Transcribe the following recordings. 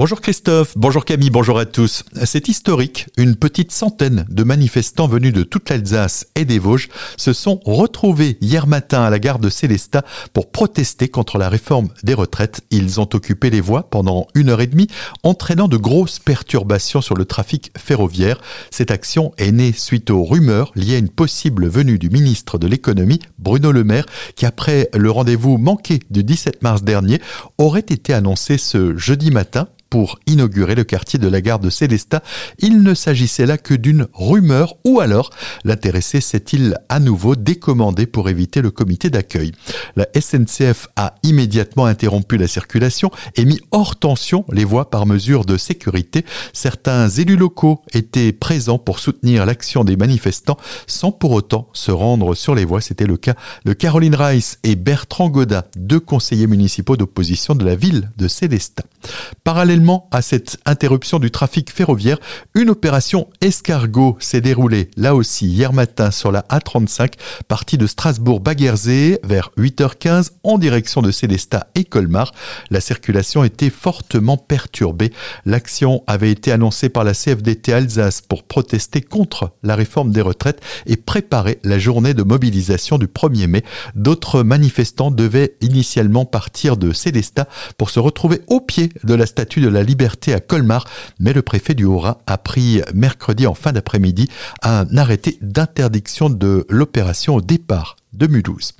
Bonjour Christophe, bonjour Camille, bonjour à tous. C'est historique, une petite centaine de manifestants venus de toute l'Alsace et des Vosges se sont retrouvés hier matin à la gare de Célestat pour protester contre la réforme des retraites. Ils ont occupé les voies pendant une heure et demie, entraînant de grosses perturbations sur le trafic ferroviaire. Cette action est née suite aux rumeurs liées à une possible venue du ministre de l'économie, Bruno Le Maire, qui après le rendez-vous manqué du 17 mars dernier, aurait été annoncé ce jeudi matin pour inaugurer le quartier de la gare de Célestat. Il ne s'agissait là que d'une rumeur ou alors l'intéressé s'est-il à nouveau décommandé pour éviter le comité d'accueil. La SNCF a immédiatement interrompu la circulation et mis hors tension les voies par mesure de sécurité. Certains élus locaux étaient présents pour soutenir l'action des manifestants sans pour autant se rendre sur les voies. C'était le cas de Caroline Rice et Bertrand Godin, deux conseillers municipaux d'opposition de la ville de Célestat. Parallèlement à cette interruption du trafic ferroviaire, une opération escargot s'est déroulée là aussi hier matin sur la A35, partie de Strasbourg-Baguerzé vers 8h15 en direction de Célestat et Colmar. La circulation était fortement perturbée. L'action avait été annoncée par la CFDT Alsace pour protester contre la réforme des retraites et préparer la journée de mobilisation du 1er mai. D'autres manifestants devaient initialement partir de Célestat pour se retrouver au pied de la statue de la liberté à Colmar, mais le préfet du Haut-Rhin a pris mercredi en fin d'après-midi un arrêté d'interdiction de l'opération au départ de Mulhouse.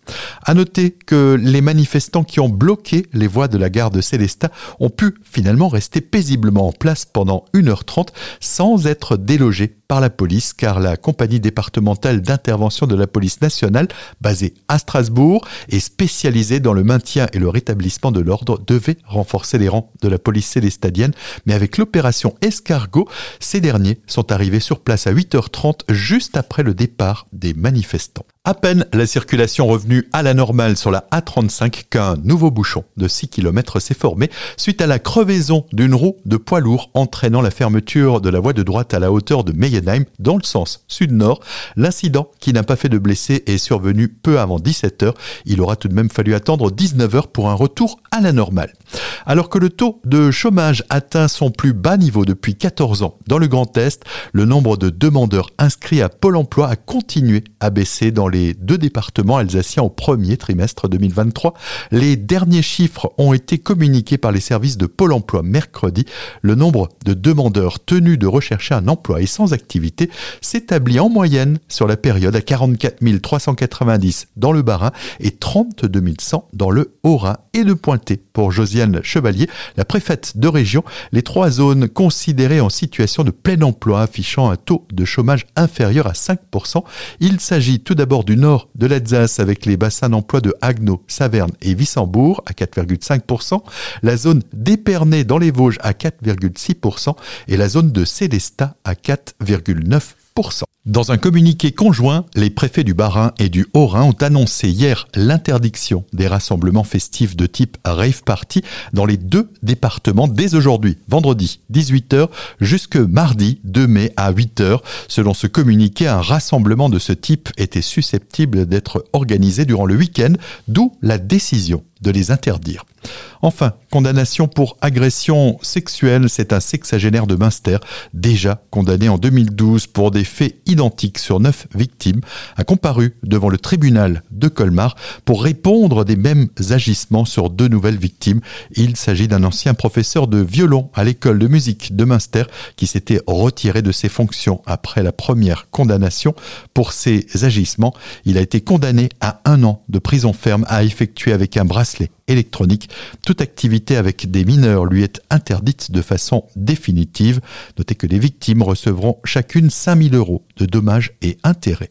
À noter que les manifestants qui ont bloqué les voies de la gare de Célestat ont pu finalement rester paisiblement en place pendant 1h30 sans être délogés par la police car la compagnie départementale d'intervention de la police nationale basée à Strasbourg et spécialisée dans le maintien et le rétablissement de l'ordre devait renforcer les rangs de la police célestadienne mais avec l'opération Escargot, ces derniers sont arrivés sur place à 8h30 juste après le départ des manifestants. À peine la circulation revenue à la normale sur la A35 qu'un nouveau bouchon de 6 km s'est formé suite à la crevaison d'une roue de poids lourd entraînant la fermeture de la voie de droite à la hauteur de Meyenheim dans le sens sud-nord. L'incident qui n'a pas fait de blessés est survenu peu avant 17h. Il aura tout de même fallu attendre 19h pour un retour à la normale. Alors que le taux de chômage atteint son plus bas niveau depuis 14 ans dans le Grand Est, le nombre de demandeurs inscrits à Pôle emploi a continué à baisser dans les deux départements alsaciens au premier trimestre 2023. Les derniers chiffres ont été communiqués par les services de Pôle emploi mercredi. Le nombre de demandeurs tenus de rechercher un emploi et sans activité s'établit en moyenne sur la période à 44 390 dans le Bas-Rhin et 32 100 dans le Haut-Rhin et de pointer pour Josiane Chevalier, la préfète de région, les trois zones considérées en situation de plein emploi affichant un taux de chômage inférieur à 5%. Il s'agit tout d'abord du nord de l'Alsace avec les bassins d'emploi de Haguenau, Saverne et Wissembourg à 4,5%, la zone d'Épernay dans les Vosges à 4,6% et la zone de Célestat à 4,9%. Dans un communiqué conjoint, les préfets du Bas-Rhin et du Haut-Rhin ont annoncé hier l'interdiction des rassemblements festifs de type rave party dans les deux départements dès aujourd'hui, vendredi 18h jusque mardi 2 mai à 8h. Selon ce communiqué, un rassemblement de ce type était susceptible d'être organisé durant le week-end, d'où la décision de les interdire. Enfin, condamnation pour agression sexuelle, c'est un sexagénaire de Münster, déjà condamné en 2012 pour des faits identiques sur neuf victimes, a comparu devant le tribunal de Colmar pour répondre des mêmes agissements sur deux nouvelles victimes. Il s'agit d'un ancien professeur de violon à l'école de musique de Münster qui s'était retiré de ses fonctions après la première condamnation pour ses agissements. Il a été condamné à un an de prison ferme à effectuer avec un Toute activité avec des mineurs lui est interdite de façon définitive. Notez que les victimes recevront chacune 5000 euros de dommages et intérêts.